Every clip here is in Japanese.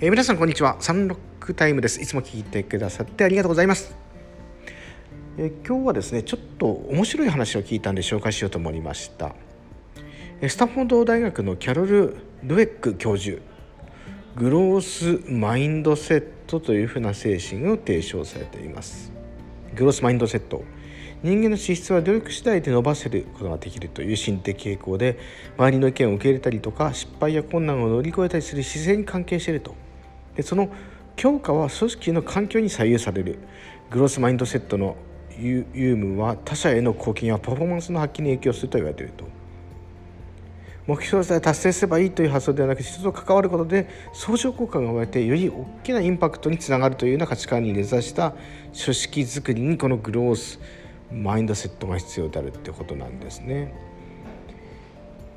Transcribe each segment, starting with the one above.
えー、皆さんこんにちは。サンロックタイムです。いつも聞いてくださってありがとうございます、えー、今日はですねちょっと面白い話を聞いたんで紹介しようと思いました。スタンフォード大学のキャロル・ルエック教授。グロースマインドセットというふうな精神を提唱されています。グロースマインドセット。人間の資質は努力次第で伸ばせることができるという心的傾向で周りの意見を受け入れたりとか失敗や困難を乗り越えたりする姿勢に関係していると。でその強化は組織の環境に左右されるグロースマインドセットのユームは他者への貢献やパフォーマンスの発揮に影響すると言われていると目標さえ達成すればいいという発想ではなく人と関わることで相乗効果が生まれてより大きなインパクトにつながるというような価値観に根ざした組織づくりにこのグロースマインドセットが必要であるってことなんですね。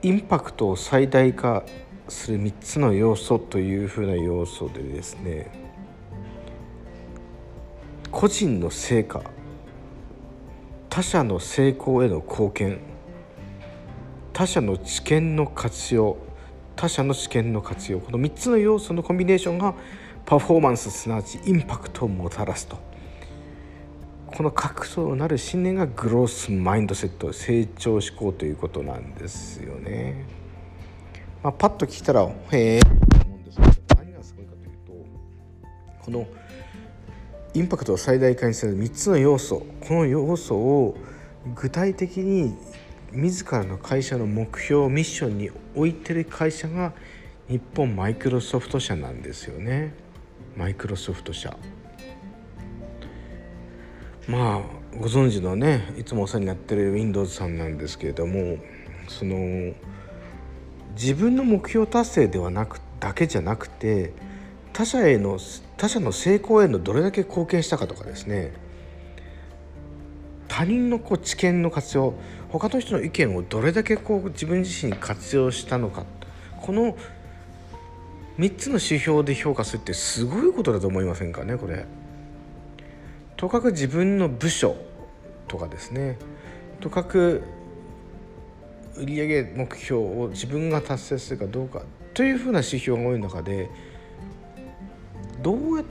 インパクトを最大化する3つの要素というふうな要素でですね個人の成果他者の成功への貢献他者の知見の活用他者の知見の活用この3つの要素のコンビネーションがパフォーマンスすなわちインパクトをもたらすとこの核となる信念がグロースマインドセット成長志向ということなんですよね。まあ、パッと聞いたらへえと思うんですけど何がすごいかというとこのインパクトを最大化にする3つの要素この要素を具体的に自らの会社の目標ミッションに置いてる会社が日本マイクロソフト社なんですよね。マイクロソフト社。まあご存知のねいつもお世話になってる Windows さんなんですけれどもその自分の目標達成ではなくだけじゃなくて他者への他者の成功へのどれだけ貢献したかとかですね。他人のこう知見の活用他の人の意見をどれだけこう自分自身に活用したのか。この3つの指標で評価するってすごいことだと思いませんかねこれ。とかく自分の部署とかですね。とかく売上目標を自分が達成するかどうかというふうな指標が多い中でどうやっ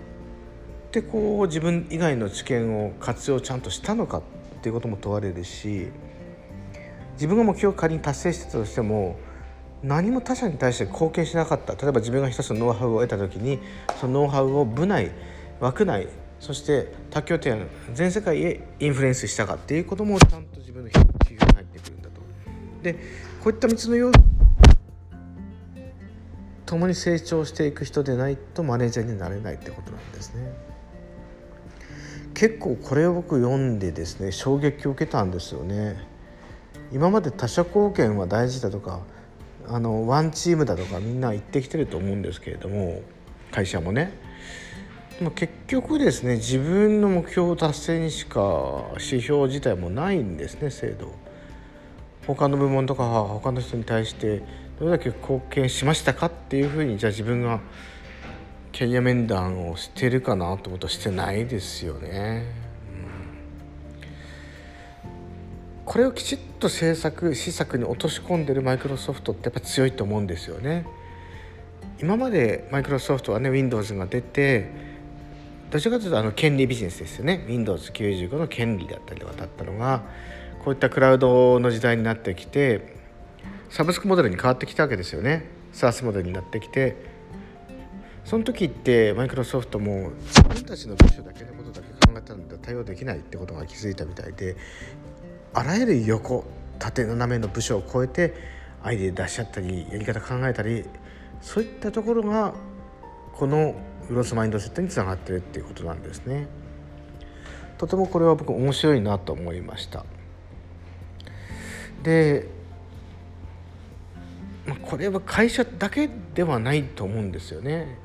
てこう自分以外の知見を活用ちゃんとしたのかっていうことも問われるし自分が目標を仮に達成してたとしても何も他者に対して貢献しなかった例えば自分が一つのノウハウを得た時にそのノウハウを部内枠内そして他拠点全世界へインフルエンスしたかっていうこともちゃんと自分の指標に入ってくる。でこういった3つの要素共に成長していく人でないとマネージャーになれないってことなんですね。結構これを僕読んでですね衝撃を受けたんですよね。今まで他者貢献は大事だとかあのワンチームだとかみんな言ってきてると思うんですけれども会社もねでも結局ですね自分の目標達成にしか指標自体もないんですね制度他の部門とか他の人に対してどれだけ貢献しましたかっていうふうにじゃあ自分がキャリア面談をしてるかなと思うとしてないですよね、うん、これをきちっと政策施策に落とし込んでるマイクロソフトってやっぱ強いと思うんですよね。今までマイクロソフトはね Windows が出てどちらかというとあの権利ビジネスですよね。Windows95 の権利だったり渡ったのがこういったクラウドの時代になってきてサブスクモデルに変わってきたわけですよね。SaaS モデルになってきて。その時ってマイクロソフトも自分たちの部署だけのことだけ考えたので対応できないってことが気づいたみたいであらゆる横縦斜めの部署を超えてアイデア出しちゃったりやり方考えたりそういったところがこのグロスマインドセットにつながってるっていうことなんですね。とてもこれは僕面白いなと思いました。でまこれは会社だけではないと思うんですよね。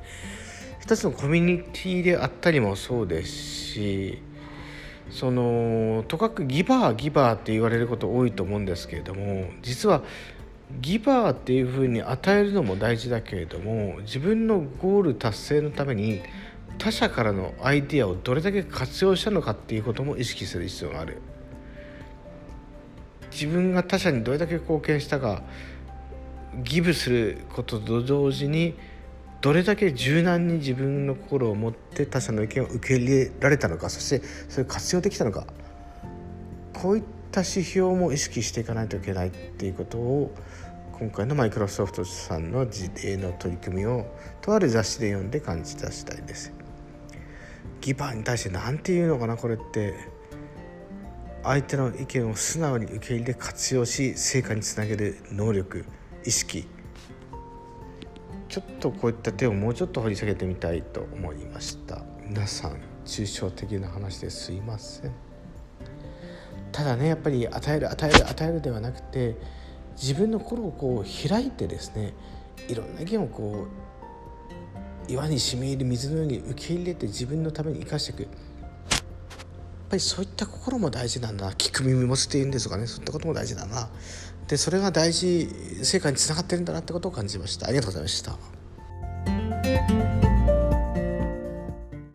一つのコミュニティであったりもそうですしそのとかくギバーギバーって言われること多いと思うんですけれども実はギバーっていうふうに与えるのも大事だけれども自分のゴール達成のために他者からのアイデアをどれだけ活用したのかっていうことも意識する必要がある。自分が他者にどれだけ貢献したかギブすることと同時にどれだけ柔軟に自分の心を持って他者の意見を受け入れられたのかそしてそれを活用できたのかこういった指標も意識していかないといけないっていうことを今回のマイクロソフトさんの事例の取り組みをとある雑誌で読んで感じた次第です。ギバーに対して何て言うのかなこれって相手の意見を素直に受け入れ活用し成果につなげる能力意識。ちょっとこういった手をもうちょっと掘り下げてみたいと思いました。皆さん抽象的な話ですいません。ただねやっぱり与える与える与えるではなくて自分の心をこう開いてですねいろんな意見をこう岩に染み入る水のように受け入れて自分のために生かしていく。ぱりそういった心も大事なんだ聞く耳持つっていうんですかね。そういったことも大事だな。でそれが大事成果につながってるんだなってことを感じました。ありがとうございました。